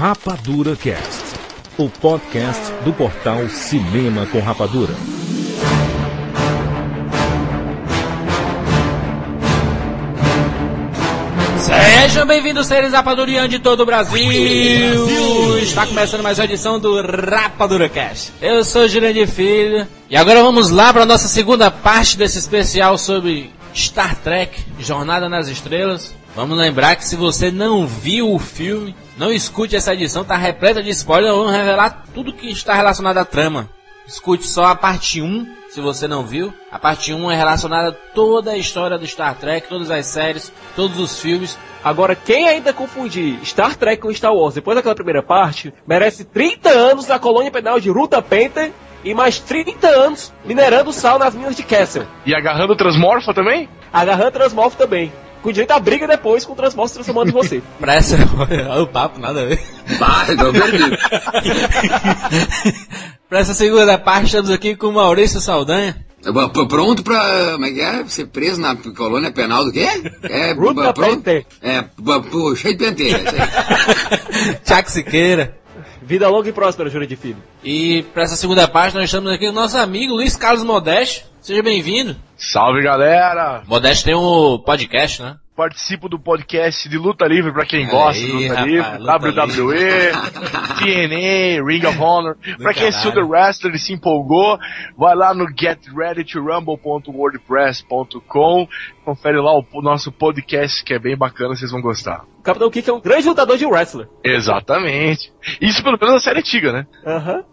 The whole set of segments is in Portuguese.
Rapadura Cast, o podcast do portal Cinema com Rapadura. Sejam bem-vindos, seres rapadurianos de todo o Brasil. Brasil! Está começando mais uma edição do Rapadura Cast. Eu sou Jurandir Filho e agora vamos lá para a nossa segunda parte desse especial sobre Star Trek Jornada nas Estrelas. Vamos lembrar que se você não viu o filme, não escute essa edição, tá repleta de spoilers, vamos revelar tudo que está relacionado à trama. Escute só a parte 1, se você não viu. A parte 1 é relacionada a toda a história do Star Trek, todas as séries, todos os filmes. Agora, quem ainda confundir Star Trek com Star Wars depois daquela primeira parte, merece 30 anos na colônia penal de Ruta Penta e mais 30 anos minerando sal nas minas de Kessel. E agarrando Transmorfa também? Agarrando Transmorfa também. Com direito à briga depois com o Transmorfa transformando em você. Pra essa... Olha o papo, nada a ver. Vai, não perdido. pra essa segunda parte, estamos aqui com o Maurício Saldanha. Pronto pra. Como é que é? Ser preso na colônia penal do quê? É, Ruta pronto. Pente. É, pô, cheio de penteira. Tchac Siqueira. Vida longa e próspera, Júlio de Filho. E para essa segunda parte nós estamos aqui com o nosso amigo Luiz Carlos Modeste. Seja bem-vindo. Salve galera! Modeste tem um podcast, né? Participo do podcast de Luta Livre pra quem gosta de Luta rapaz, Livre, Luta WWE, TNA, Ring of Honor. Pra quem assistiu The. Wrestler e se empolgou, vai lá no getreadytorumble.wordpress.com, confere lá o o nosso podcast que é bem bacana, vocês vão gostar. O Capitão Kick é um grande lutador de wrestler. Exatamente. Isso pelo menos na série antiga, né?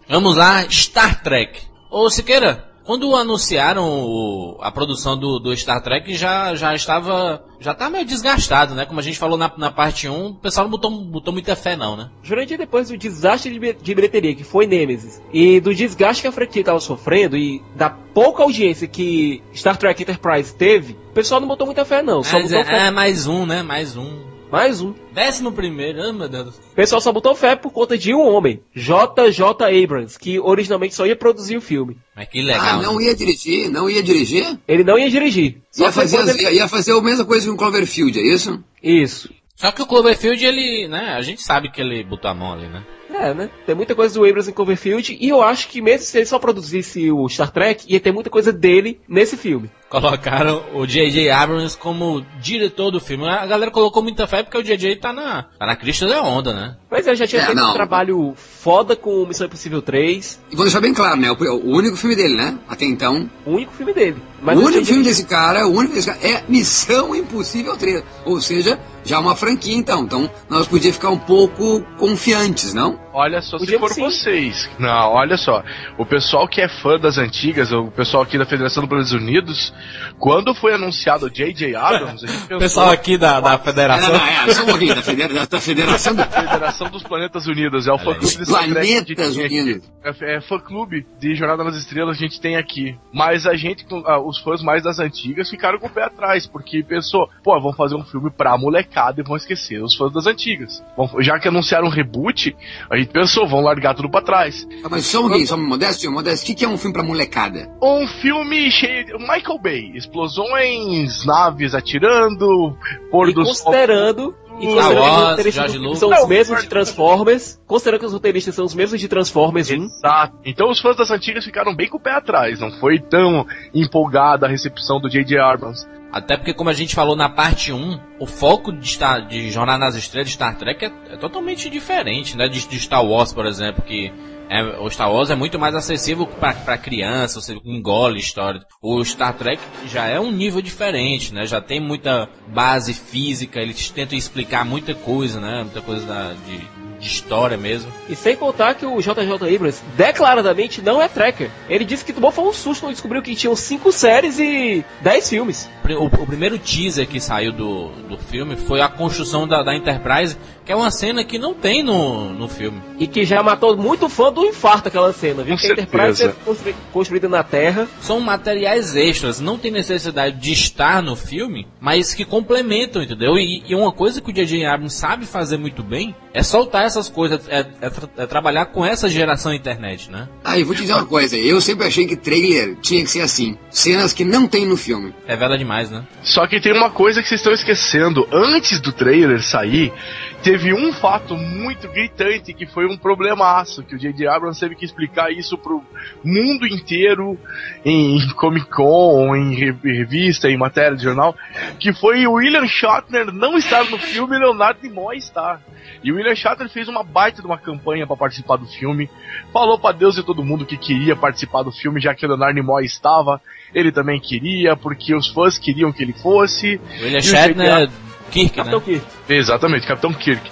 Vamos lá, Star Trek. Ô Siqueira, quando anunciaram o- a produção do, do Star Trek já, já estava. Já tá meio desgastado, né? Como a gente falou na, na parte 1, o pessoal não botou, botou muita fé não, né? Jurandir, depois do desastre de, de bilheteria que foi Nemesis, e do desgaste que a franquia estava sofrendo, e da pouca audiência que Star Trek Enterprise teve, o pessoal não botou muita fé não. Só Mas botou é, fé. é, mais um, né? Mais um. Mais um. Décimo primeiro, ah, meu Deus. O pessoal só botou fé por conta de um homem, JJ Abrams, que originalmente só ia produzir o filme. Mas que legal. Ah, né? não ia dirigir? Não ia dirigir? Ele não ia dirigir. Só Ia fazer, as- ele- ia, fazer a mesma coisa que o Cloverfield, é isso? Isso. Só que o Cloverfield, ele, né? A gente sabe que ele botou a mão ali, né? É, né? Tem muita coisa do Abrams em Cloverfield, e eu acho que mesmo se ele só produzisse o Star Trek, ia ter muita coisa dele nesse filme. Colocaram o J.J. Abrams como diretor do filme. A galera colocou muita fé porque o J.J. tá na, tá na crista da onda, né? Mas ele já tinha É, feito não. um trabalho foda com Missão Impossível 3, E vou deixar bem claro, né? O, o único filme dele, né? Até então. o único filme dele. Mas o único filme desse cara, o único desse cara é Missão Impossível 3. Ou seja, já uma franquia então. Então nós podíamos ficar um pouco confiantes, não? Olha só, se Podíamos for sim. vocês. Não, olha só. O pessoal que é fã das antigas, o pessoal aqui da Federação dos Estados Unidos, quando foi anunciado o J.J. Abrams, a gente pensou... O pessoal aqui da, da É, federação. não, é, só um pouquinho, da, federa- da Federação do... Federação dos Planetas Unidos, é o fã clube de Planetas. Unidos. É, é fã clube de Jornada nas Estrelas a gente tem aqui. Mas a gente, ah, os fãs mais das antigas, ficaram com o pé atrás, porque pensou, pô, vão fazer um filme pra molecada e vão esquecer os fãs das antigas. Bom, já que anunciaram um reboot, a gente pensou, vão largar tudo pra trás. Ah, Mas só um pouquinho, só um modesto, modesto. O que, que é um filme pra molecada? Um filme cheio de. Michael Bay, explosões, naves atirando, pôr E do sol. considerando. E Star considerando que Wars, os roteiristas são os mesmos de Transformers. Considerando que os roteiristas são os mesmos de Transformers 1. Exato. Então os fãs das antigas ficaram bem com o pé atrás. Não foi tão empolgada a recepção do J.J. Abrams. Até porque, como a gente falou na parte 1, o foco de, Star, de Jornada nas Estrelas de Star Trek é, é totalmente diferente, né? De, de Star Wars, por exemplo, que é, o Star Wars é muito mais acessível pra criança, você engole história. O Star Trek já é um nível diferente, né? Já tem muita base física, eles tentam explicar muita coisa, né? Muita coisa da- de, de história mesmo. E sem contar que o JJ Abrams declaradamente não é tracker. Ele disse que tomou foi um susto quando descobriu que tinham 5 séries e 10 filmes. O, o primeiro teaser que saiu do, do filme foi a construção da, da Enterprise, que é uma cena que não tem no, no filme. E que já matou muito fã do infarto aquela cena, viu? Com que a Enterprise é construí- construída na Terra. São materiais extras, não tem necessidade de estar no filme, mas que complementam, entendeu? E, e uma coisa que o J.J. Abrams sabe fazer muito bem é soltar essas coisas, é, é é trabalhar com essa geração internet, né? Ah, e vou te dizer uma coisa. Eu sempre achei que trailer tinha que ser assim. Cenas que não tem no filme. Revela demais. mais, né? Só que tem uma coisa que vocês estão esquecendo. Antes do trailer sair, teve um fato muito gritante que foi um problemaço, que o J.J. Abrams teve que explicar isso pro mundo inteiro, em Comic Con, em revista, em matéria de jornal, que foi o William Shatner não estar no filme e Leonardo Nimoy estar. E o William Shatner fez uma baita de uma campanha para participar do filme, falou para Deus e todo mundo que queria participar do filme, já que o Leonardo Nimoy estava, ele também queria, porque os fãs queriam que ele fosse. William Shatner Kirk, Capitão né? Kirk. Exatamente, Capitão Kirk.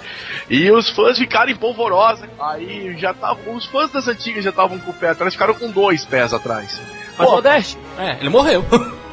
E os fãs ficaram em polvorosa. Aí já estavam. Os fãs das antigas já estavam com o pé atrás, ficaram com dois pés atrás. Mas Modeste. É, ele morreu.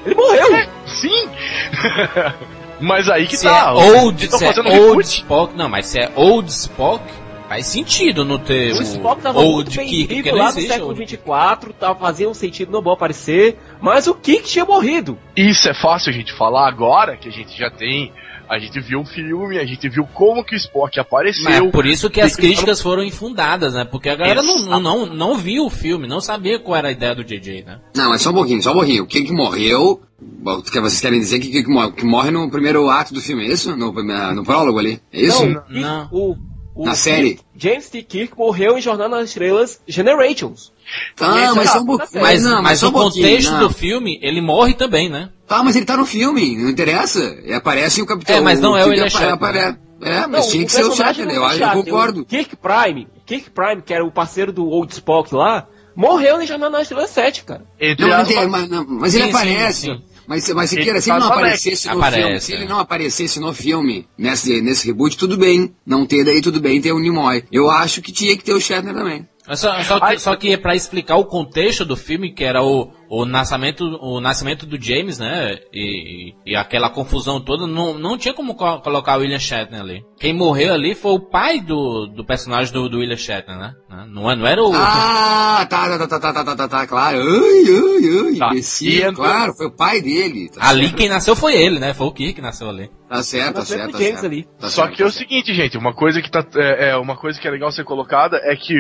ele morreu! É, sim! mas aí que se tá. É old, se é old Spock, não, mas se é old Spock, faz sentido não ter o, o Spock tava old muito Kirk, vivo lá no século 24, tava fazendo sentido no bom aparecer, mas o Kirk tinha morrido. Isso é fácil a gente falar agora, que a gente já tem a gente viu o filme, a gente viu como que o Spock apareceu. Mas é por isso que as críticas foram infundadas, né? Porque a galera não, não, não, viu o filme, não sabia qual era a ideia do JJ, né? Não, mas só um pouquinho, só um pouquinho. O que que morreu? Vocês querem dizer que, que, que morre no primeiro ato do filme, é isso? No, no prólogo ali? É isso? Não, não. O, o Na série? James T. Kirk morreu em Jornada nas Estrelas Generations. Ah, mas, só um mas, mas, não, mas, mas no contexto não. do filme, ele morre também, né? Tá, mas ele tá no filme, não interessa. Aparece o Capitão. É, mas não é o William Shatner. É, mas não, tinha que ser o Shatner, eu, eu concordo. Kirk Prime, Kirk Prime, que era o parceiro do Old Spock lá, morreu em Jornada nas Estrelas 7, cara. Não, mas, mas, não, mas ele aparece. Sim, sim. Mas, mas se, queira, se ele não aparecesse no Aparece, filme, se ele não aparecesse no filme, nesse, nesse reboot, tudo bem. Não ter daí, tudo bem ter o Nimoy. Eu acho que tinha que ter o Shatner também. Só, só, que, só que para explicar o contexto do filme, que era o, o, nascimento, o nascimento do James, né? E, e aquela confusão toda, não, não tinha como co colocar o William Shatner ali. Quem morreu ali foi o pai do, do personagem do, do William Shatner, né? Não, não era o. Ah, tá, tá, tá, tá, tá, tá, tá, tá claro. Ai, ai, ai, tá. imbecil, claro, foi o pai dele. Tá ali certo. quem nasceu foi ele, né? Foi o Kirk que nasceu ali. Tá certo, tá certo, tá certo. Ali. Tá Só certo, que é o seguinte, gente, uma coisa que tá, é, é, uma coisa que é legal ser colocada é que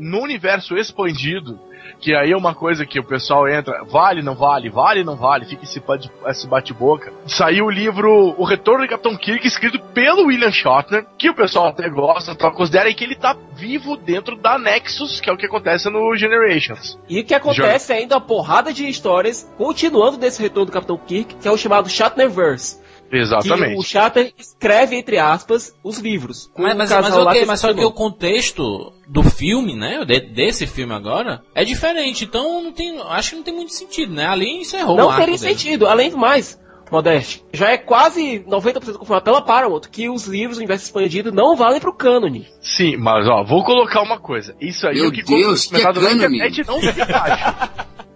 no universo expandido, que aí é uma coisa que o pessoal entra, vale, não vale, vale, não vale, fica esse, esse bate-boca. Saiu o livro O Retorno de Capitão Kirk, escrito pelo William Shatner, que o pessoal até gosta, só considera que ele tá vivo dentro da Nexus, que é o que acontece no Generations. E o que acontece ainda uma porrada de histórias, continuando desse Retorno do Capitão Kirk, que é o chamado Shatnerverse. Exatamente. Que o Shatter escreve, entre aspas, os livros. Mas, mas, mas, okay, mas só que o contexto do filme, né? De, desse filme agora, é diferente. Então não tem. Acho que não tem muito sentido, né? Ali encerrou Não teria sentido. Além do mais, Modeste, já é quase 90% confirmado pela Paramount que os livros do universo expandido não valem pro cânone. Sim, mas ó, vou colocar uma coisa. Isso aí Meu é o que Deus, que é cânone? não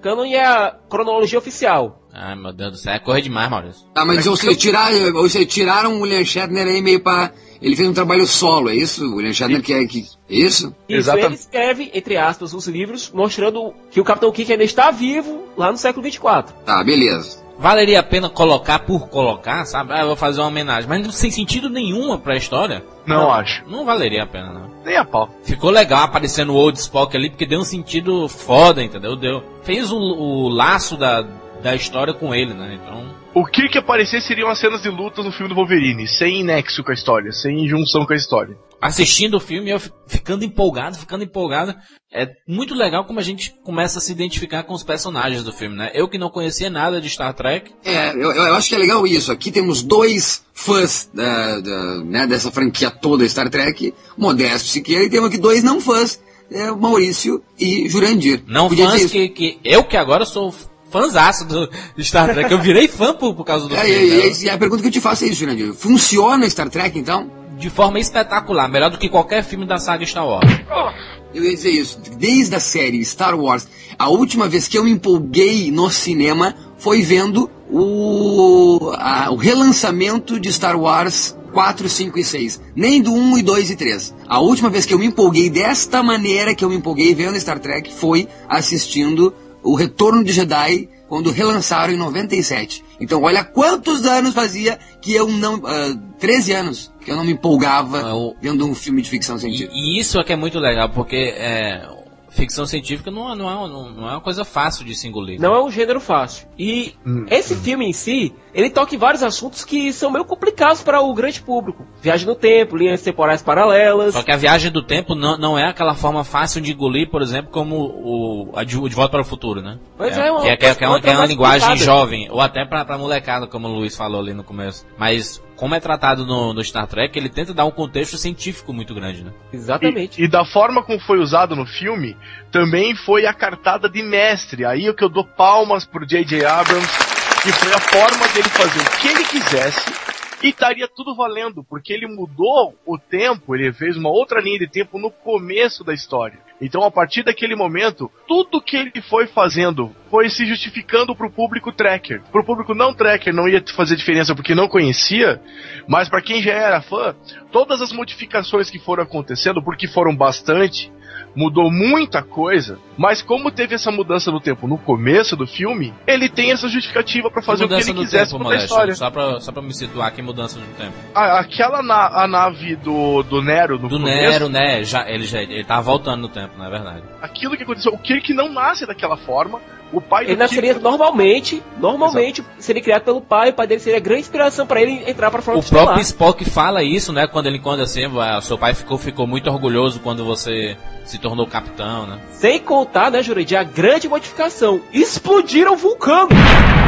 Canon é a cronologia oficial. Ai, meu Deus do céu, é correr demais, Maurício. Ah, mas você, tirar, você tiraram o William Shatner aí meio pra... Ele fez um trabalho solo, é isso? O William Shatner que é... Que, é isso? Isso, Exatamente. ele escreve, entre aspas, os livros mostrando que o Capitão Kirk ainda está vivo lá no século 24. Tá, beleza. Valeria a pena colocar por colocar, sabe? Ah, eu vou fazer uma homenagem. Mas sem sentido nenhuma pra história. Não, não acho. Não valeria a pena, não. Nem a pau. Ficou legal aparecendo o Old Spock ali, porque deu um sentido foda, entendeu? Deu. Fez o, o laço da, da história com ele, né? Então. O que que aparecer seriam as cenas de luta no filme do Wolverine, sem nexo com a história, sem junção com a história. Assistindo o filme, eu ficando empolgado, ficando empolgado. É muito legal como a gente começa a se identificar com os personagens do filme, né? Eu que não conhecia nada de Star Trek. É, eu, eu acho que é legal isso. Aqui temos dois fãs da, da, né, dessa franquia toda Star Trek, Modesto Siqueira, e temos aqui dois não fãs, é, Maurício e Jurandir. Não Podia fãs que, que... Eu que agora sou fãzaço do Star Trek. Eu virei fã por, por causa do é, filme. E, né? e, a pergunta que eu te faço é isso, Jurandir. Funciona Star Trek, então? De forma espetacular. Melhor do que qualquer filme da saga Star Wars. Eu ia dizer isso. Desde a série Star Wars, a última vez que eu me empolguei no cinema foi vendo o, a, o relançamento de Star Wars 4, 5 e 6. Nem do 1 e 2 e 3. A última vez que eu me empolguei desta maneira que eu me empolguei vendo Star Trek foi assistindo o Retorno de Jedi quando relançaram em 97. Então, olha quantos anos fazia que eu não. Uh, ah, 13 anos que eu não me empolgava ah, vendo um filme de ficção científica. E, e, isso é que é muito legal, porque é, ficção científica não, é- não, é, não, não é uma coisa fácil de se engolir. Não é um gênero fácil. E esse filme em si, ele toca em vários assuntos que são meio complicados para o grande público. Viagem no tempo, linhas temporais paralelas. Só que a viagem do tempo não, não é aquela forma fácil de engolir, por exemplo, como o, a de, o de Volta para o Futuro, né? Pois é, uma- que é, que é, que é uma, que é uma mais linguagem complicada. jovem, ou até pra, pra molecada, como o Luiz falou ali no começo. Mas, como é tratado no, no Star Trek, ele tenta dar um contexto científico muito grande, né? Exatamente. E, e da forma como foi usado no filme, também foi a cartada de mestre. Aí é que eu dou palmas pro J.J. Abrams, que foi a forma dele fazer o que ele quisesse e estaria tudo valendo, porque ele mudou o tempo, ele fez uma outra linha de tempo no começo da história. Então, a partir daquele momento, tudo que ele foi fazendo foi se justificando pro público tracker. Pro público não tracker não ia fazer diferença porque não conhecia, mas para quem já era fã, todas as modificações que foram acontecendo, porque foram bastante, mudou muita coisa, mas como teve essa mudança no tempo no começo do filme, ele tem essa justificativa pra fazer o que ele quisesse tempo, com a história. só pra, só pra me situar aqui, mudança no tempo. Aquela na, a nave do, do Nero no Do começo, Nero, né? Já, ele, já, ele tava voltando no tempo, não é verdade? aquilo que aconteceu, o Kirk não nasce daquela forma, o pai Ele nasceria normalmente, normalmente seria criado pelo pai, o pai dele seria a grande inspiração para ele entrar para frota O estelar. próprio Spock fala isso, né? Quando ele encontra assim, "Ah, seu pai ficou, ficou muito orgulhoso quando você se tornou capitão, né? Sem contar, né, Jurandir, a grande modificação. Explodiram o vulcano!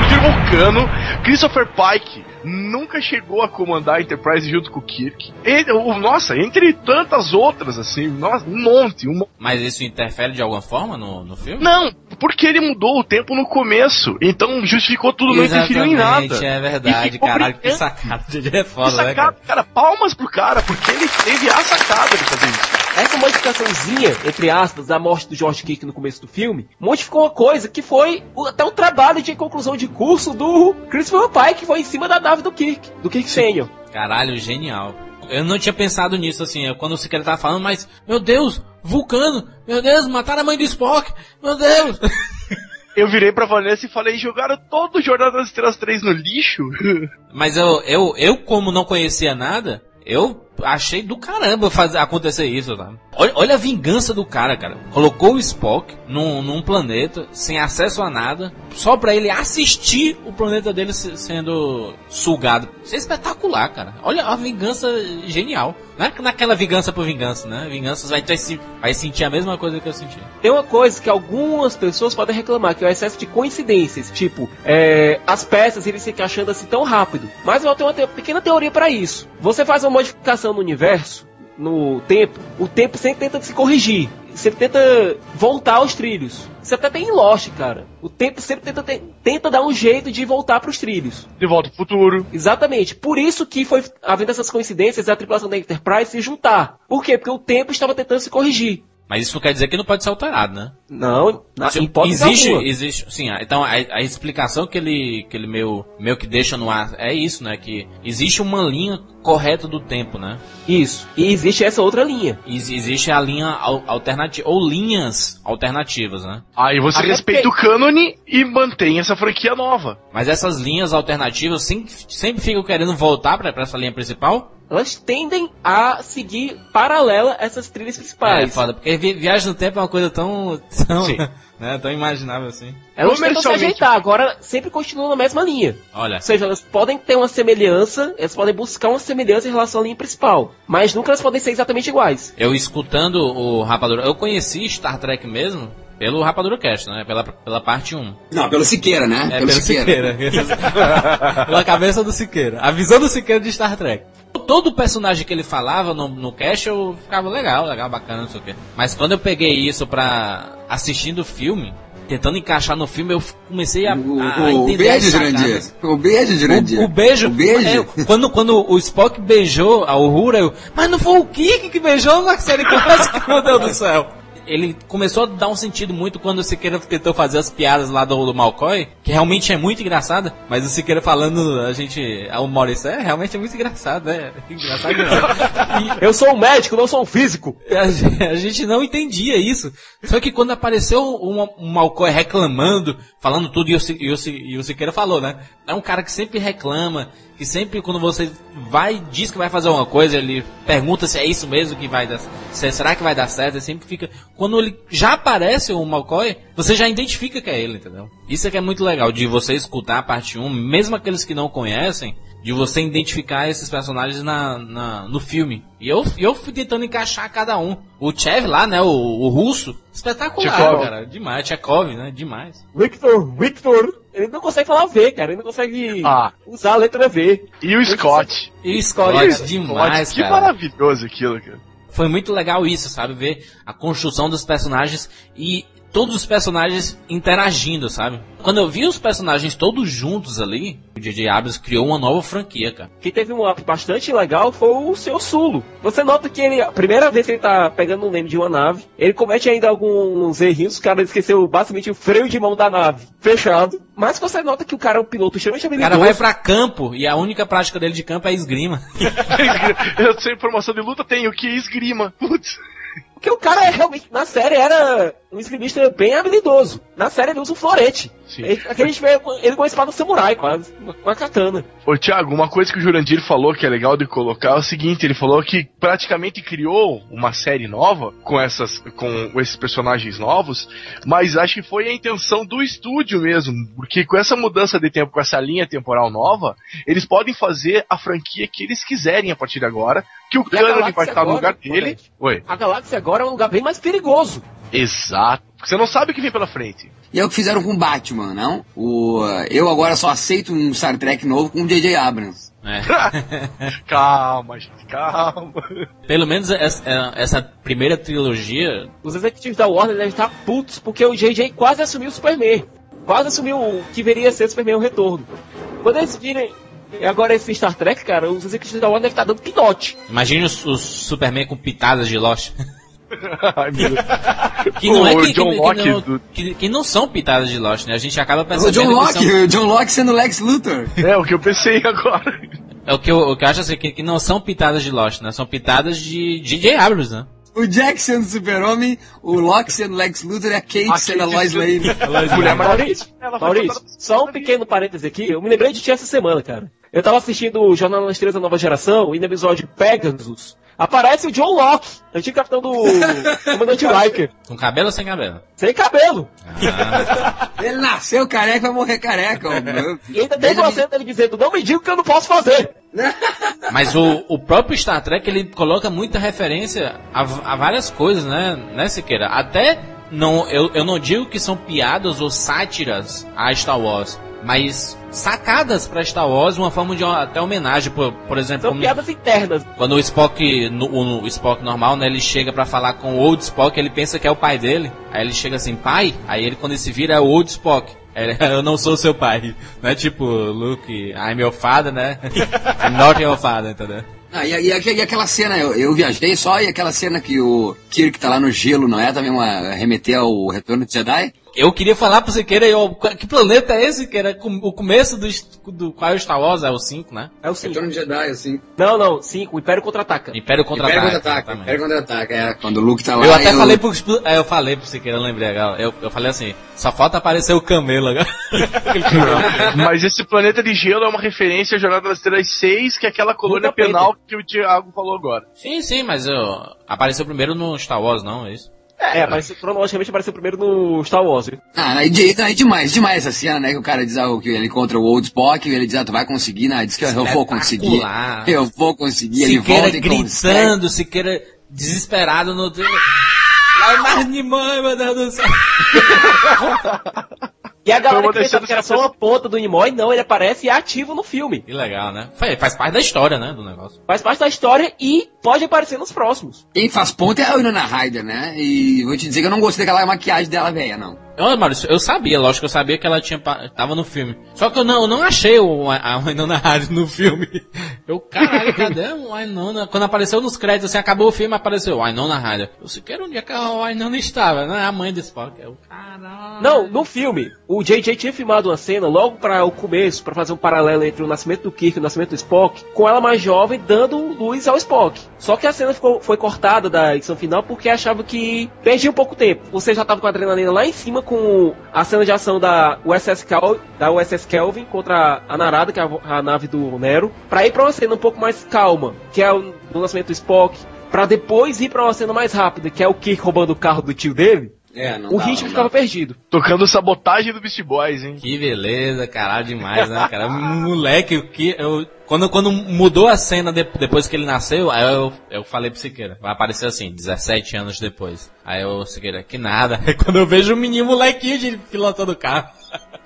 de Vulcano, Christopher Pike nunca chegou a comandar a Enterprise junto com o Kirk. Ele, o- nossa, entre tantas outras, assim, nossa, um monte, um monte. Mas isso interfere de alguma forma no, no filme? Não, porque ele mudou o tempo no começo. Então justificou tudo, não interferiu em nada. É verdade, caralho, que sacada. É Que foda, né, sacada, cara? cara, palmas pro cara, porque ele teve a sacada de fazer isso. Essa modificaçãozinha, entre aspas, da morte do George Kirk no começo do filme, modificou uma coisa que foi até o trabalho de conclusão de curso do Christopher Pike, que foi em cima da nave do Kirk, do Kirk Senior. Caralho, genial. Eu não tinha pensado nisso, assim, eu- quando o Siqueira tava falando, mas, meu Deus, vulcano, meu Deus, mataram a mãe do Spock, meu Deus. Eu virei pra Vanessa e falei, jogaram todo o Jornada das Estrelas 3 no lixo? Mas eu, eu, eu como não conhecia nada, eu achei do caramba fazer, acontecer isso, tá? Olha, olha a vingança do cara, cara. Colocou o Spock num, num planeta, sem acesso a nada, só pra ele assistir o planeta dele se- sendo sugado. Isso é espetacular, cara. Olha a vingança genial. Não é naquela vingança por vingança, né? Vingança vai, ter, vai sentir a mesma coisa que eu senti. Tem uma coisa que algumas pessoas podem reclamar, que é o excesso de coincidências. Tipo, é, as peças irem se encaixando assim tão rápido. Mas eu tenho uma te- pequena teoria para isso. Você faz uma modificação no universo, no tempo, o tempo sempre tenta se corrigir. Sempre tenta voltar aos trilhos. Isso até tem em Lost, cara. O tempo sempre tenta, te- tenta dar um jeito de voltar para os trilhos. De volta pro futuro. Exatamente. Por isso que foi havendo essas coincidências a tripulação da Enterprise se juntar. Por quê? Porque o tempo estava tentando se corrigir. Mas isso não quer dizer que não pode ser alterado, né? Não, na, Se- existe, alguma. existe, sim. Então a, a explicação que ele, que ele meio, meio que deixa no ar é isso, né? Que existe uma linha correta do tempo, né? Isso. E existe essa outra linha. Ex- existe a linha alternativa ou linhas alternativas, né? Aí você Até respeita porque- o cânone e mantém essa franquia nova. Mas essas linhas alternativas sempre, sempre ficam querendo voltar pra pra essa linha principal. Elas tendem a seguir paralela essas trilhas É principais. foda, porque vi- viagem no tempo é uma coisa tão, tão, Sim. né, tão imaginável assim. Elas tentam se ajeitar, agora sempre continuam na mesma linha. Olha, Ou seja, elas podem ter uma semelhança, elas podem buscar uma semelhança em relação à linha principal. Mas nunca elas podem ser exatamente iguais. eu escutando o Rapadura, eu conheci Star Trek mesmo pelo Rapadura Cast, né? Pela, pela parte 1. Não, pelo Siqueira, né? É, pelo Siqueira. Pela cabeça do Siqueira. A visão do Siqueira de Star Trek. Todo personagem que ele falava no, no cast eu ficava legal, legal, bacana, não sei o quê. Mas quando eu peguei isso pra assistindo o filme, tentando encaixar no filme, eu comecei a, O, a o, o beijo, Jurandir. O beijo, Jurandir. O, o beijo. O beijo. é, quando, quando o Spock beijou a Uhura, eu. Mas não foi o Kirk que beijou na série clássica, meu Deus do céu. Ele começou a dar um sentido muito quando o Siqueira tentou fazer as piadas lá do, do Malcoy, que realmente é muito engraçada, mas o Siqueira falando, a gente. O Maurício é realmente é muito engraçado, né? Engraçado não. Eu sou um médico, não sou um físico. A, a gente não entendia isso. Só que quando apareceu um, um Malcoy reclamando, falando tudo, e o, e, o, e o Siqueira falou, né? É um cara que sempre reclama, que sempre quando você vai, diz que vai fazer uma coisa, ele pergunta se é isso mesmo que vai dar, se, será que vai dar certo, ele sempre fica, quando ele já aparece o McCoy, você já identifica que é ele, entendeu? Isso é que é muito legal, de você escutar a parte 1, mesmo aqueles que não conhecem, de você identificar esses personagens na, na no filme. E eu, eu fui tentando encaixar cada um. O Chev lá, né, o, o russo, espetacular, Chekhov. cara, demais, Chekhov, né, demais. Victor, Victor. Ele não consegue falar V, cara. Ele não consegue Ah. usar a letra V. E o Scott. E Scott, Scott, demais, que cara. maravilhoso aquilo, cara. Foi muito legal isso, sabe? Ver a construção dos personagens e todos os personagens interagindo, sabe? Quando eu vi os personagens todos juntos ali, o J.J. Abrams criou uma nova franquia, cara. Quem teve um up bastante legal foi o seu Sulo. Você nota que ele, a primeira vez que ele tá pegando um name de uma nave, ele comete ainda alguns errinhos, o cara esqueceu basicamente o freio de mão da nave fechado. Mas você nota que o cara é um piloto extremamente O habilidoso. cara vai pra campo e a única prática dele de campo é esgrima. eu sei informação de luta, tenho que esgrima. Putz. Porque o cara é realmente, na série, era um esgrimista bem habilidoso. Na série ele usa um florete. Sim. Ele, aqui a gente vê ele com a espada samurai, quase, com a katana. Ô Thiago, uma coisa que o Jurandir falou que é legal de colocar é o seguinte, ele falou que praticamente criou uma série nova com essas com esses personagens novos, mas acho que foi a intenção do estúdio mesmo, porque com essa mudança de tempo, com essa linha temporal nova, eles podem fazer a franquia que eles quiserem a partir de agora, que o E galáxia vai estar no agora, lugar dele. Oi. A galáxia agora é um lugar bem mais perigoso. Exato. Porque Você não sabe o que vem pela frente. E é o que fizeram com o Batman, não? O, uh, eu agora só aceito um Star Trek novo com o J.J. Abrams. É. calma, gente, calma. Pelo menos essa, essa primeira trilogia Os executivos da Warner devem estar putos porque o JJ quase assumiu o Superman. Quase assumiu o que viria a ser o Superman o retorno. Quando eles virem agora esse Star Trek, cara, os executivos da Warner devem estar dando pinote. Imagine os, os Superman com pitadas de Lost. Que não é O que, que- John que Locke não, do- que, que não são pitadas de Lost, né? A gente acaba O percebendo John que Locke, são, o John Locke sendo Lex Luthor. É o que eu pensei agora. é o que eu, o que eu acho assim, que, que não são pitadas de Lost, né? São pitadas de J.J. Abrams, né? O Jack sendo Super-Homem, o Locke sendo Lex Luthor e a Kate A sendo a Kate Lois Lane. Mulher. Maurício, Maurício, só um pequeno parêntese aqui. Eu me lembrei de ti essa semana, cara. Eu tava assistindo o Jornal das Estrelas da Nova Geração e no episódio Pegasus aparece o John Locke, antigo capitão do Comandante Riker, Com cabelo ou sem cabelo? sem cabelo. Ah, Ele nasceu careca, vai morrer careca. E ainda teve uma cena dele dizendo, não me diga o que eu não posso fazer. mas o, o próprio Star Trek, ele coloca muita referência a, a várias coisas, né? Né, Siqueira? Até, não, eu, eu não digo que são piadas ou sátiras a Star Wars, mas sacadas pra Star Wars, uma forma de uma- até homenagem, por, por exemplo... São como- piadas internas. Quando o Spock, no, o, o Spock normal, né, ele chega pra falar com o Old Spock, ele pensa que é o pai dele. Aí ele chega assim, pai? Aí ele quando ele se vira é o Old Spock. Ele, Eu não sou seu pai. Não é tipo, Luke, I'm your father, né? I'm not your father, entendeu? Ah, e, e e aquela cena, eu, eu viajei só, e aquela cena que o Kirk tá lá no gelo, não é também uma remeter ao Retorno de Jedi? Eu queria falar pro Siqueira, eu, que planeta é esse, que era com- o começo do, do qual é o Star Wars, é o 5, né? É o 5. Retorno de Jedi, assim. Não, não, 5, o Império Contra-Ataca. Império Império Contra-Ataque. Contra-Ataque, exatamente. Império Contra-Ataque, é. Quando o Luke tá lá... Eu até falei pro, é, eu falei pro Siqueira, eu lembrei agora. Eu, eu falei assim, só falta aparecer o camelo agora. Mas esse planeta de gelo é uma referência à Jornada das Estrelas 6, que é aquela colônia penal que o Thiago falou agora. sim, sim, mas eu, apareceu primeiro no Star Wars, não, é isso? É, apareceu, cronologicamente apareceu primeiro no Star Wars. Ah, aí, de- aí demais, demais essa cena, né? Que o cara diz ah, que ele encontra o Old Spock e ele diz, ah, tu vai conseguir, né? Diz que eu vou conseguir. Eu vou conseguir, ele volta e consegue. gritando, Siqueira desesperado no... Lá mais de mãe, meu Deus do céu. E a galera Foi uma que pensava que era só uma ponta do Nimoy, não, ele aparece e é ativo no filme. Que legal, né? Faz, faz parte da história, né, do negócio. Faz parte da história e pode aparecer nos próximos. Quem faz ponto é a Winona Ryder, né? E vou te dizer que eu não gostei daquela maquiagem dela velha, não. Eu, Maurício, eu sabia, lógico que eu sabia que ela tinha tava no filme. Só que eu não, eu não achei o, a a Winona Ryder no filme. Eu, caralho, cadê a Winona? Quando apareceu nos créditos, assim, acabou o filme, apareceu Winona Ryder. Eu sequer onde é que a Winona estava, não é a mãe desse Spock. Eu, caralho. Não, no filme, o JJ tinha filmado uma cena logo para o começo, para fazer um paralelo entre o nascimento do Kirk e o nascimento do Spock, com ela mais jovem dando luz ao Spock. Só que a cena ficou, foi cortada da edição final porque achava que perdia um pouco tempo. Você já tava com a adrenalina lá em cima com a cena de ação da USS, Cal, da USS Kelvin contra a Narada, que é a, a nave do Nero, pra ir pra uma cena um pouco mais calma, que é o, o lançamento do Spock, pra depois ir pra uma cena mais rápida, que é o Kirk roubando o carro do tio dele, É, não o dá, ritmo não ficava dá. perdido. Tocando sabotagem do Beast Boys, hein? Que beleza, caralho, demais, né, cara? Moleque, o que eu, quando, quando mudou a cena de- depois que ele nasceu, aí eu, eu falei pro Siqueira, vai aparecer assim, 17 anos depois. Aí eu, Siqueira, que nada. Aí quando eu vejo o menino molequinho de pilotando o carro.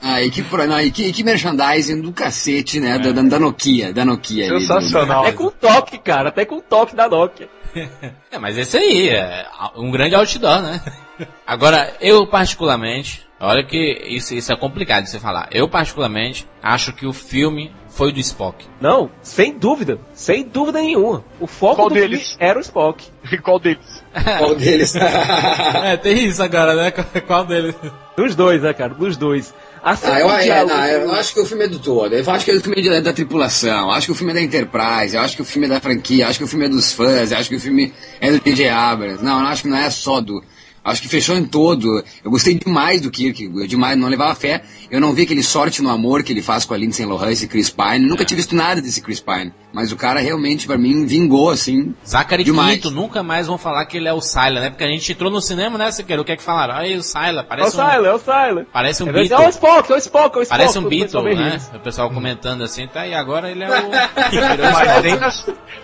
Ah, e que, não, e que, e que merchandising do cacete, né? Da, da, da Nokia, da Nokia. ali, do- Sensacional. Até com toque, cara, até com toque da Nokia. É, mas esse aí é um grande outdoor, né? Agora, eu particularmente, olha que isso, isso é complicado de você falar. Eu particularmente acho que o filme foi do Spock. Não, sem dúvida, sem dúvida nenhuma. O foco Qual do deles? filme era o Spock. E qual deles? Qual deles? é, tem isso agora, né? Qual deles? Dos dois, né, cara? Dos dois. A Ah, eu, é, não, eu acho que o filme é do todo. Eu acho que o filme é da, tripulação. Eu acho que o filme é da Enterprise. Eu acho que o filme é da franquia. Eu acho que o filme é dos fãs. Eu acho que o filme é do J.J. Abrams. Não, eu acho que não é só do. Acho que fechou em todo. Eu gostei demais do Kirk. Eu demais, não levava fé. Eu não vi aquele sorte no amor que ele faz com a Lindsay Lohan e Chris Pine. Nunca tinha visto nada desse Chris Pine. Mas o cara realmente, pra mim, vingou, assim. Zachary Demais. Quinto, nunca mais vão falar que ele é o Syla, né? Porque a gente entrou no cinema, né, Siqueira? O que é que falaram? Aí o Syla, É o parece um, é o Sylar. parece um É, Beatle. é o Spock, é o Spock, é o Spock. Parece um o pessoal Beatle, né? O pessoal comentando assim, tá? E agora ele é o... Mas nem, na,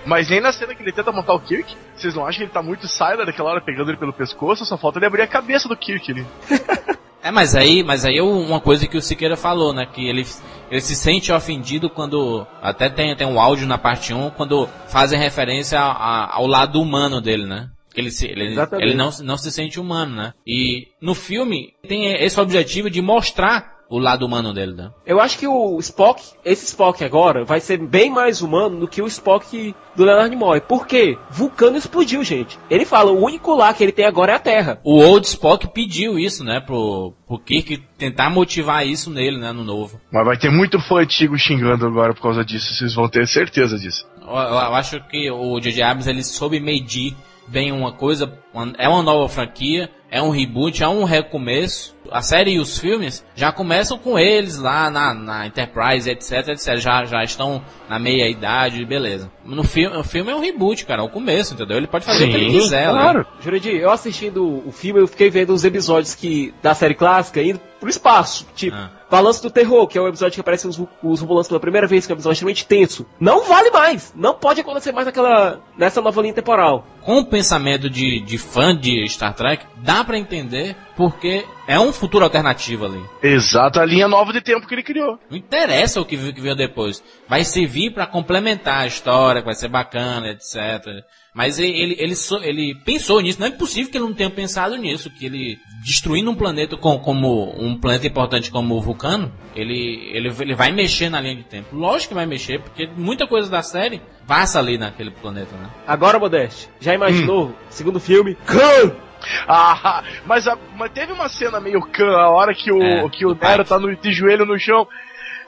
mas nem na cena que ele tenta montar o Kirk, vocês não acham que ele tá muito Siler daquela hora pegando ele pelo pescoço? Só falta ele abrir a cabeça do Kirk ali. É, mas aí, mas aí é uma coisa que o Siqueira falou, né? Que ele, ele se sente ofendido quando. Até tem, tem um áudio na parte 1, quando fazem referência a- a- ao lado humano dele, né? Ele, se, ele, Exatamente. ele não, não se sente humano, né? E no filme tem esse objetivo de mostrar o lado humano dele, né? Eu acho que o Spock, esse Spock agora, vai ser bem mais humano do que o Spock do Leonard Nimoy. Por quê? Vulcano explodiu, gente. Ele fala, o único lá que ele tem agora é a Terra. O Old Spock pediu isso, né? Pro, pro Kirk tentar motivar isso nele, né? No novo. Mas vai ter muito fã antigo xingando agora por causa disso, vocês vão ter certeza disso. Eu, eu acho que o J.J. Abrams ele soube medir bem uma coisa. uma- É uma nova franquia, é um reboot, é um recomeço. A série e os filmes já começam com eles lá na, na Enterprise, etc, etc. Já, já estão na meia idade, beleza. No filme, o filme é um reboot, cara, é o começo, entendeu? Ele pode fazer o que ele Sim, quiser, né? Claro. Jurandir, eu assistindo o filme, eu fiquei vendo os episódios que da série clássica indo pro espaço. Tipo, Ah. Balanço do Terror, que é o episódio que aparecem os, os romulantes pela primeira vez, que é um episódio extremamente tenso. Não vale mais! Não pode acontecer mais naquela, nessa nova linha temporal. com o pensamento de, de fã de Star Trek, dá pra entender porque é um futuro alternativo ali. Exato, a linha nova de tempo que ele criou. Não interessa o que, que veio depois. Vai servir pra complementar a história, que vai ser bacana, etc. Mas ele, ele, ele, so- ele pensou nisso. Não é possível que ele não tenha pensado nisso. Que ele, destruindo um planeta com- como um planeta importante como o Vulcano, ele, ele, ele vai mexer na linha de tempo. Lógico que vai mexer, porque muita coisa da série passa ali naquele planeta, né? Agora, Modeste, já imaginou? Segundo filme, Khan! Ah, mas, a- mas teve uma cena meio can, a hora que o, É, que o Nero tá no, de joelho no chão.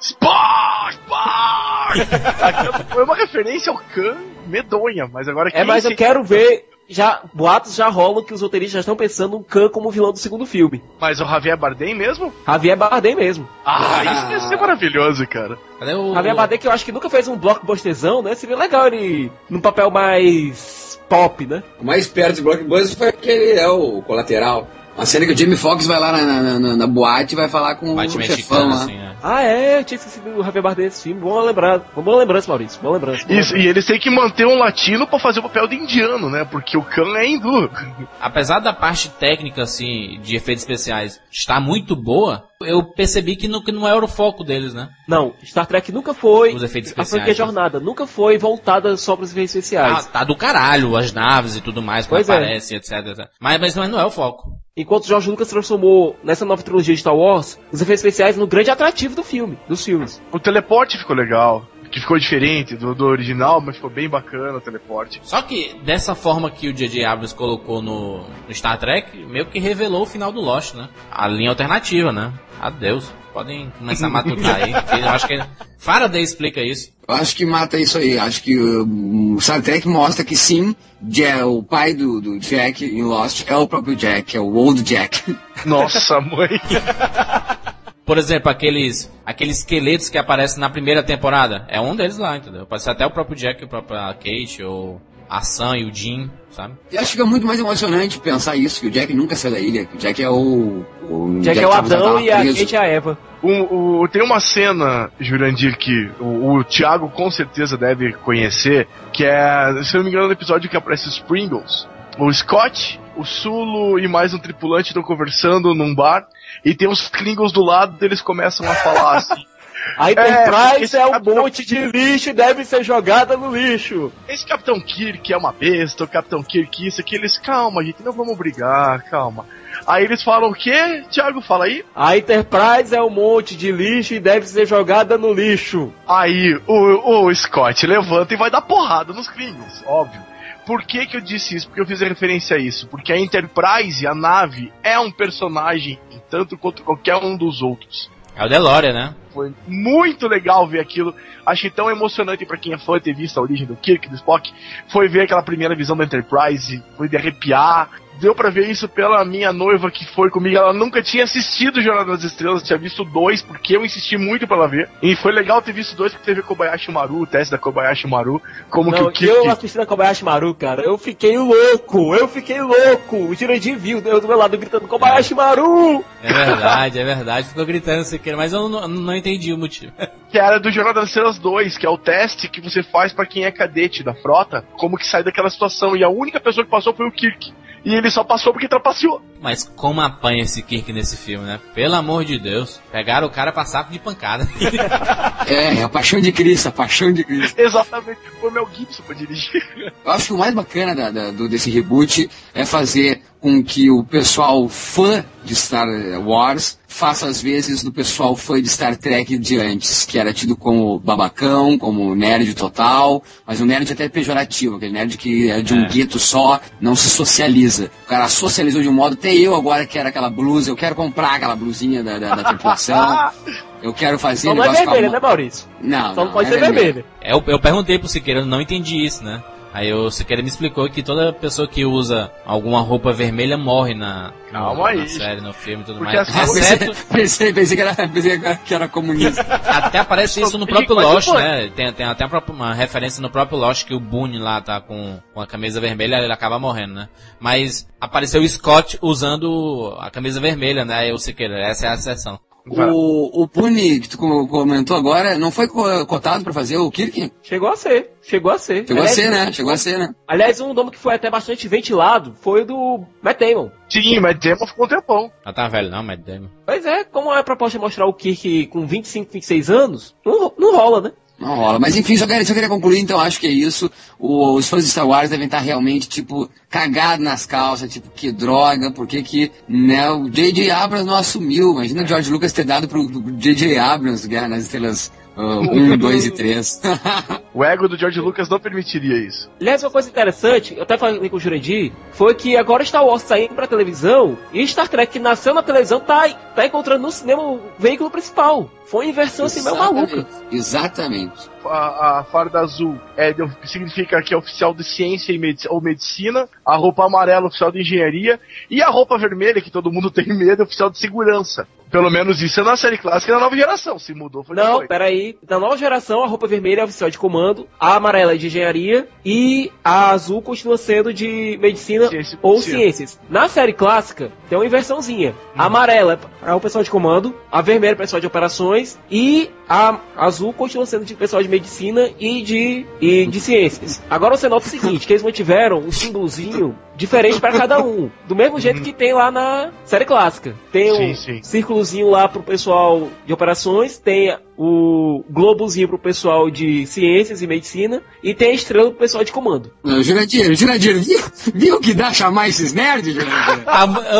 Spock! Spock! Foi uma referência ao Khan medonha, mas agora É, mas eu quero ver. Já, boatos já rolam que os roteiristas já estão pensando no Khan como vilão do segundo filme. Mas o Javier Bardem mesmo? Javier Bardem mesmo. Ah, isso ia ser maravilhoso, cara. Cadê o. Javier Bardem que eu acho que nunca fez um blockbusterzão, né? Seria legal ele num papel mais pop, né? O mais perto de Blockbuster foi aquele, é o colateral. Uma cena que o Jamie Foxx vai lá na, na, na- na boate e vai falar com Bate o chefão lá. assim, né? Ah, é, eu tinha esquecido o Javier Bardem desse filme. Boa lembrança. Boa lembrança, Maurício. Boa lembrança. boa Isso, e eles têm que manter um latino pra fazer o papel de indiano, né? Porque o Khan é hindu. apesar da parte técnica, assim, de efeitos especiais estar muito boa, eu percebi que não, que não era o foco deles, né? Não, Star Trek nunca foi. Os efeitos a franquia especiais. Jornada nunca foi voltada só para os efeitos Ah, especiais. tá do caralho, as naves e tudo mais, Pois é. aparece, etc, etc. Mas, mas não é o foco. Enquanto o George Lucas transformou nessa nova trilogia de Star Wars os efeitos especiais no grande atrativo do filme, dos filmes. O teleporte ficou legal. Que ficou diferente do, do original, mas ficou bem bacana o teleporte. Só que dessa forma que o J.J. Abrams colocou no, no Star Trek, meio que revelou o final do Lost, né? A linha alternativa, né? Adeus. Podem começar a matutar aí. Eu acho que Faraday explica isso. Eu acho que mata isso aí. Acho que uh, o Star Trek mostra que sim, Jack, o pai do, do Jack em Lost é o próprio Jack, é o Old Jack. Nossa, mãe. Por exemplo, aqueles, aqueles esqueletos que aparecem na primeira temporada. É um deles lá, entendeu? Pode ser até o próprio Jack, o próprio Kate, ou a Sam e o Jim, sabe? E acho que fica muito mais emocionante pensar isso, que o Jack nunca sai da ilha, que o Jack é o... o Jack, Jack é o Adão e a Kate é a Eva. O, o, tem uma cena, Jurandir, que o, o Thiago com certeza deve conhecer, que é, se não me engano, no episódio que aparece os Pringles. O Scott, o Sulo e mais um tripulante estão conversando num bar e tem uns Klingons do lado e eles começam a falar assim. A Enterprise é, é um Capitão... monte de lixo e deve ser jogada no lixo. Esse Capitão Kirk é uma besta, o Capitão Kirk isso, aqui, eles, calma, gente, não vamos brigar, calma. Aí eles falam o quê? Thiago, fala aí. A Enterprise é um monte de lixo e deve ser jogada no lixo. Aí o, o Scott levanta e vai dar porrada nos Klingons, óbvio. Por que, que eu disse isso? Porque eu fiz referência a isso. Porque a Enterprise, a nave, é um personagem tanto quanto qualquer um dos outros. É o DeLorean, né? Foi muito legal ver aquilo. Achei tão emocionante para quem é fã ter visto a origem do Kirk, do Spock. Foi ver aquela primeira visão da Enterprise, foi de arrepiar deu para ver isso pela minha noiva que foi comigo. Ela nunca tinha assistido Jornada das Estrelas, tinha visto dois, porque eu insisti muito para ela ver. E foi legal ter visto dois, porque teve Kobayashi Maru, o teste da Kobayashi Maru. Como Não, que o Eu assisti da Kobayashi Maru, cara. Eu fiquei louco, eu fiquei louco. O Jurandir viu, eu do meu lado gritando Kobayashi Maru! É verdade, é verdade. Ficou gritando isso aqui, mas eu não, não entendi o motivo. Que era do Jornada das Estrelas 2, que é o teste que você faz para quem é cadete da frota, como que sai daquela situação. E a única pessoa que passou foi o Kirk. E ele só passou porque trapaceou. Mas como apanha esse Kirk nesse filme, né? Pelo amor de Deus. Pegaram o cara pra saco de pancada. é, a paixão de Cristo, a paixão de Cristo. Exatamente. Foi o Mel Gibson pra dirigir. Eu acho que o mais bacana da, da, do, desse reboot é fazer com que o pessoal fã de Star Wars faça às vezes do pessoal fã de Star Trek de antes, que era tido como babacão, como nerd total, mas um nerd até pejorativo, aquele nerd que é de um é. gueto só, não se socializa. O cara socializou de um modo, até eu agora quero aquela blusa, eu quero comprar aquela blusinha da, da, da tripulação. Eu quero fazer. Só não é vermelha, né, Maurício? Não. Só não, pode é ser vermelha. É, eu, eu perguntei pro Siqueira, eu não entendi isso, né? Aí o Siqueira me explicou que toda pessoa que usa alguma roupa vermelha morre na, Calma na aí. série, no filme e tudo Porque mais. Exceto... pensei, pensei, que era, pensei que era comunista. Até aparece isso no próprio Lost, né? Tem, tem até uma referência no próprio Lost que o Boone lá tá com, com a camisa vermelha ele acaba morrendo, né? Mas apareceu o Scott usando a camisa vermelha, né? Aí o Siqueira, essa é a exceção. O, o Puni, que tu comentou agora, não foi cotado para fazer o Kirk? Chegou a ser, chegou a ser. Chegou aliás, a ser, né? Chegou a ser, né? Aliás, um nome que foi até bastante ventilado foi o do Matt Damon. Sim, Matt Damon ficou um tempão. Ah, tá velho não, Matt Damon. Pois é, como é a proposta de mostrar o Kirk com 25, 26 anos, não, não rola, né? Não rola. Mas enfim, só queria, só queria concluir, então acho que é isso. O, os fãs de Star Wars devem estar realmente, tipo, cagados nas calças, tipo, que droga, porque que, né, o J.J. Abrams não assumiu. Imagina o George Lucas ter dado pro J.J. Abrams Guerra nas Estrelas 1, uh, 2 e 3. o ego do George Lucas não permitiria isso. Aliás, uma coisa interessante, eu até falei com o Jurandir, foi que agora Star Wars saindo pra televisão, e Star Trek que nasceu na televisão tá, tá encontrando no cinema o veículo principal. Foi uma inversão assim meio maluca. Exatamente. A, a farda azul é, significa que é oficial de ciência e medic ou medicina, a roupa amarela oficial de engenharia, e a roupa vermelha, que todo mundo tem medo, é oficial de segurança. Pelo menos isso é na série clássica da nova geração. Se mudou, foi Não, peraí. Na nova geração, a roupa vermelha é oficial de comando, a amarela é de engenharia e a azul continua sendo de medicina Ciência ou ciências. Na série clássica, tem uma inversãozinha. A hum. amarela é o pessoal de comando, a vermelha é o pessoal de operações e a azul continua sendo de pessoal de medicina e de, e de ciências. Agora o sinopse é o seguinte, que eles mantiveram um símbolozinho diferente para cada um. Do mesmo jeito que tem lá na série clássica. Tem um sim, sim. Círculozinho lá pro pessoal de operações, tem o globozinho pro pessoal de ciências e medicina e tem a estrela pro pessoal de comando. Jurandir, Jurandir, viu, viu que dá chamar esses nerds, Jurandir?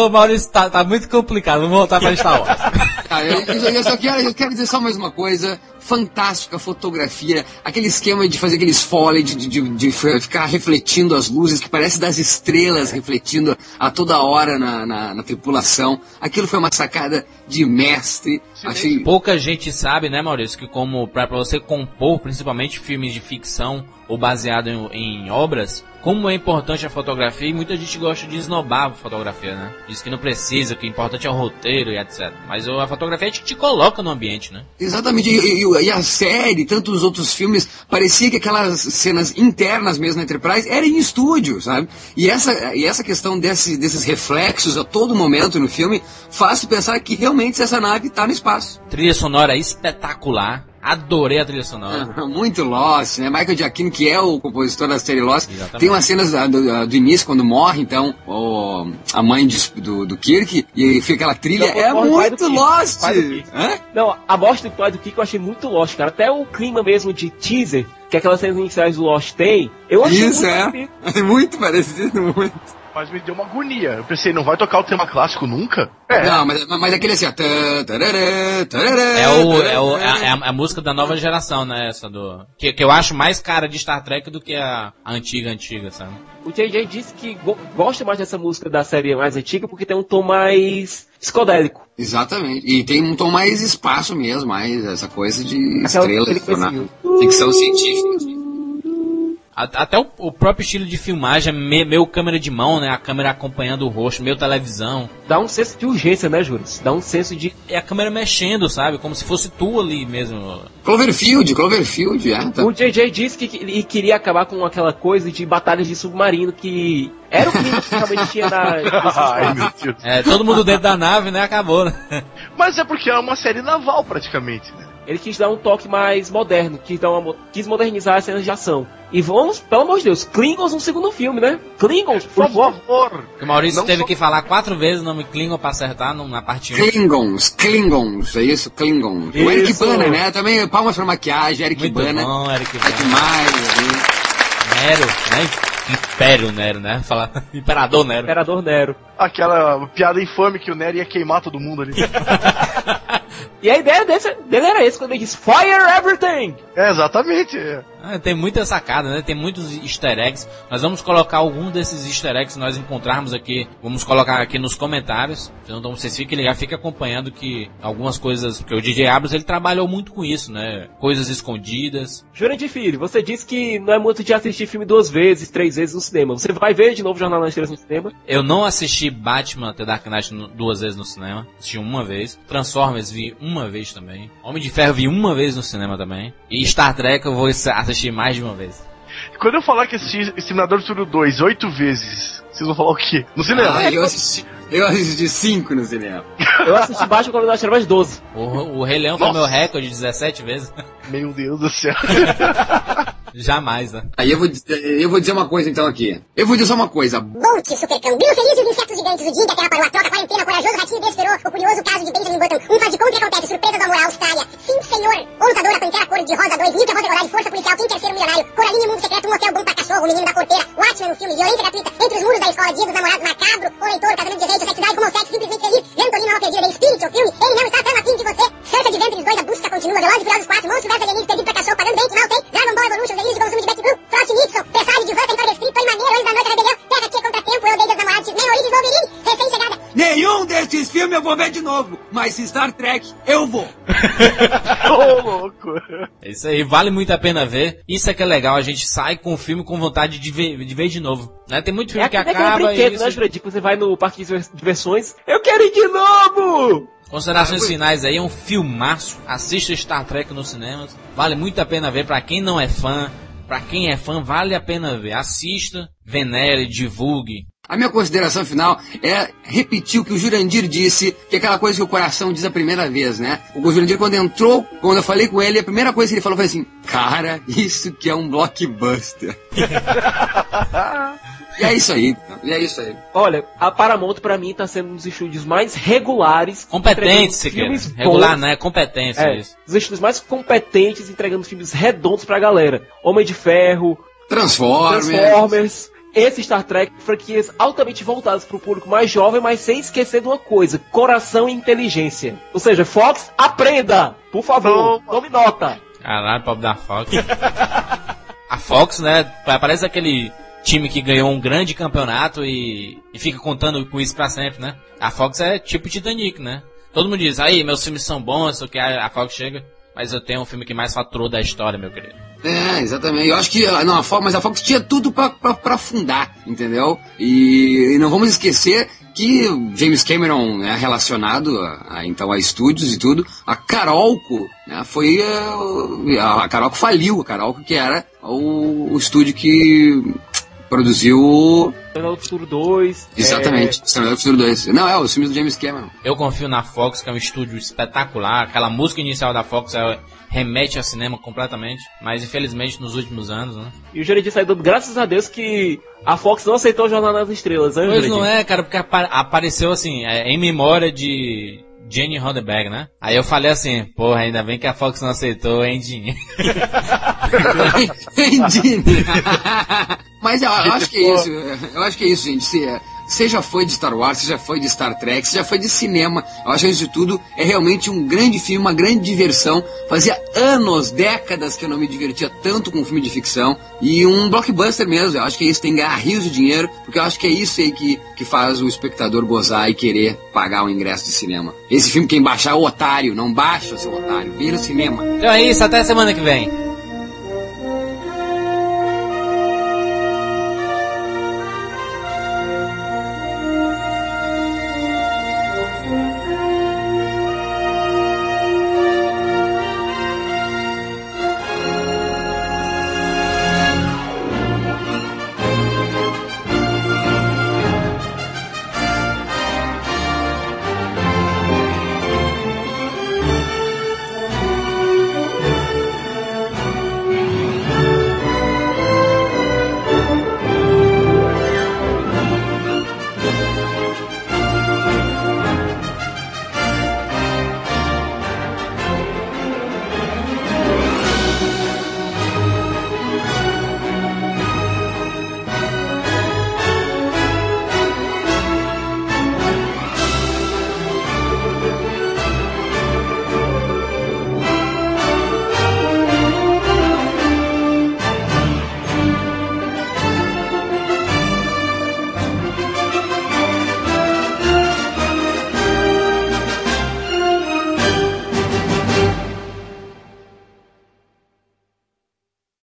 o Maurício, tá, tá muito complicado, vamos voltar pra Star Wars. Eu, eu- só quero, eu quero dizer só mais uma coisa. Fantástica fotografia. Aquele esquema de fazer aqueles foley, de, de, de- ficar refletindo as luzes, que parece das estrelas refletindo a toda hora na, na, na tripulação. Aquilo foi uma sacada de mestre. Achei. Pouca gente sabe, né, Maurício, que como pra, pra você compor, principalmente filmes de ficção ou baseado em, em obras, como é importante a fotografia e muita gente gosta de esnobar a fotografia, né? Diz que não precisa, que o importante é o roteiro e etc. Mas a fotografia te, te coloca no ambiente, né? Exatamente, e, e- e a série, tanto os outros filmes, parecia que aquelas cenas internas mesmo na Enterprise eram em estúdio, sabe? E essa, e essa questão desse, desses reflexos a todo momento no filme faz pensar que realmente essa nave está no espaço. Trilha sonora espetacular. Adorei a trilha sonora. Muito Lost, né? Michael Giacchino, que é o compositor da série Lost, Exatamente. tem umas cenas do, do início, quando morre, então, o- a mãe de- do, do Kirk, e fica aquela trilha, Não, é muito Kirk, Lost! Kirk. Hã? Não, a morte do pai do Kiko eu achei muito Lost, cara. Até o clima mesmo de teaser, que aquelas cenas iniciais do Lost tem, eu achei Isso, muito é. parecido. É muito parecido, muito. Mas me deu uma agonia. Eu pensei, não vai tocar o tema clássico nunca? É. Não, mas, mas aquele assim, ó. É, o, é, o, é, tarará. a, é a- música da nova geração, né? Essa do. Que, que eu acho mais cara de Star Trek do que a, a antiga, antiga, sabe? O JJ disse que go- gosta mais dessa música da série mais antiga porque tem um tom mais psicodélico. Exatamente. E tem um tom mais espaço mesmo, mais essa coisa de Aquela- na coisinho. ficção científica. Até o, o próprio estilo de filmagem, é me- meio câmera de mão, né? A câmera acompanhando o rosto, meio televisão. Dá um senso de urgência, né, Juras? Dá um senso de. E a câmera mexendo, sabe? Como se fosse tu ali mesmo. Cloverfield, Cloverfield, é. Tá. O JJ disse que que ele queria acabar com aquela coisa de batalhas de submarino que era o que realmente tinha na. Ai, meu Deus. É, todo mundo dentro da nave, né? Acabou, né? Mas é porque é uma série naval, praticamente, né? Ele quis dar um toque mais moderno, quis, dar uma quis modernizar as cenas de ação. E vamos, pelo amor de Deus, Klingons no segundo filme, né? Klingons, por Por favor. favor. O Maurício Não teve só- que falar quatro vezes o nome Klingon pra acertar na parte 1. Klingons, Klingons, é isso, Klingons. O Eric Isso. Bana, né? Também palmas pra maquiagem, Eric Muito Bana. bom, Eric É Bana. demais, né? Nero, né? Império Nero, né? Fala, Imperador Nero. Imperador Nero. Aquela piada infame que o Nery ia queimar todo mundo ali. E a ideia desse, dele era esse, quando ele disse Fire Everything! é, exatamente. Ah, tem muita sacada, né? Tem muitos easter eggs. Nós vamos colocar algum desses easter eggs que nós encontrarmos aqui. Vamos colocar aqui nos comentários. Então vocês fiquem ligados, fiquem acompanhando que algumas coisas. Porque o DJ Abrams ele trabalhou muito com isso, né? Coisas escondidas. Jurandir Filho, você disse que não é muito de assistir filme duas vezes, três vezes no cinema. Você vai ver de novo Jornal nas Estrelas no cinema? Eu não assisti Batman The Dark Knight duas vezes no cinema. Assisti uma vez. Transformers vi uma vez também. Homem de Ferro vi uma vez no cinema também. E Star Trek eu vou assistir mais de uma vez. Quando eu falar que assisti Exterminador do Futuro 2 oito vezes, vocês vão falar o quê? No cinema? Ah, eu assisti, eu assisti cinco no cinema. Eu assisti Batman quando nós tivemos 12. O, o Rei Leão foi Nossa. meu recorde 17 vezes. Meu Deus do céu. Jamais, né? Aí eu vou, dizer- eu vou dizer uma coisa então aqui. Eu vou dizer só uma coisa. Bolt, supercão, Grilo feliz e os insetos gigantes, o dia em que a Terra parou a troca, quarentena, corajoso ratinho desesperou, o curioso caso de Benjamin Button, um faz de conta que acontece, surpresa do amor, Austrália, sim senhor, o lutador, a pantera cor de rosa 2, Newton, voz de força policial, quem um milionário, Coraline, mundo secreto, um hotel bom pra cachorro, o menino da porteira, Watchmen no filme, violência gratuita, entre os muros da escola, dia dos namorados macabro, o leitor, casamento de rei, sexualidade, como sexo, simplesmente feliz, Antolino, alma perdida, espírito, filme, ele não está tão afim de você, 2, a busca continua, Velozes e Furiosos 4, Monstro vs Alienígenas, perdido pra cachorro, pagando bem, que mal tem, Dragon Ball Evolution, Delírio de consumo de Betty Blue, Frost Nixon, Presságio de Van, Território Escrito, Tony Maneiro, Anjos da Noite, Rebelião, Terra Tia contra Tempo, Eu Odeio dos Namorados, X-Men, Origins, Wolverine, recém-chegada, Nenhum desses filmes eu vou ver de novo. Mas Star Trek, eu vou. Ô, louco. É isso aí, vale muito a pena ver. Isso é que é legal, a gente sai com o filme com vontade de ver de, ver de novo. Né? Tem muito É filme que aquele acaba brinquedo, e... né, Jurandir? que Você vai no parque de diversões, eu quero ir de novo! Considerações finais aí, é um filmaço. Assista Star Trek nos cinemas. Vale muito a pena ver. Pra quem não é fã, pra quem é fã, vale a pena ver. Assista, venere, divulgue. A minha consideração final é repetir o que o Jurandir disse, que é aquela coisa que o coração diz a primeira vez, né? O Jurandir, quando entrou, quando eu falei com ele, a primeira coisa que ele falou foi assim: Cara, isso que é um blockbuster. e é isso aí, e é isso aí. Olha, a Paramount pra mim tá sendo um dos estúdios mais regulares. Competente, entregando se quer. filmes Regular, bons. né? Competência, É, isso. os estúdios mais competentes entregando filmes redondos pra galera. Homem de Ferro, Transformers. Transformers. Esse Star Trek, franquias altamente voltadas para o público mais jovem, mas sem esquecer de uma coisa: coração e inteligência. Ou seja, Fox, aprenda! Por favor, tome nota. Caralho, pobre da Fox. a Fox, né? Parece aquele time que ganhou um grande campeonato e, e fica contando com isso pra sempre, né? A Fox é tipo Titanic, né? Todo mundo diz, aí, meus filmes são bons, só que a, a Fox chega, mas eu tenho um filme que mais faturou da história, meu querido. É, exatamente. Eu acho que não, a Fox, mas a Fox tinha tudo pra afundar, entendeu? E, e não vamos esquecer que James Cameron é relacionado a, a, então a estúdios e tudo. A Carolco né, foi a, a, a Carolco faliu, a Carolco que era o, o estúdio que produziu. Exterminador do Futuro 2. Exatamente, é... Exterminador do Futuro 2. Não, é os filmes do James Cameron. Eu confio na Fox, que é um estúdio espetacular. Aquela música inicial da Fox é, remete ao cinema completamente. Mas infelizmente nos últimos anos, né? E o Jurandir saiu graças a Deus que a Fox não aceitou o Jornal das Estrelas, né, Pois não é, cara, porque apareceu assim, é, em memória de Jenny Roddenberry, né? Aí eu falei assim, porra, ainda bem que a Fox não aceitou, hein, Jenny? hein, Jenny? Mas eu, eu, acho que é isso, eu acho que é isso, gente. Se, você já foi de Star Wars, você já foi de Star Trek, você já foi de cinema. Eu acho que isso tudo é realmente um grande filme, uma grande diversão. Fazia anos, décadas que eu não me divertia tanto com um filme de ficção. E um blockbuster mesmo. Eu acho que é isso, tem que ganhar rios de dinheiro, porque eu acho que é isso aí que, que faz o espectador gozar e querer pagar o ingresso de cinema. Esse filme, quem baixar é o otário, não baixa, seu otário. Vira o cinema. Então é isso, até semana que vem.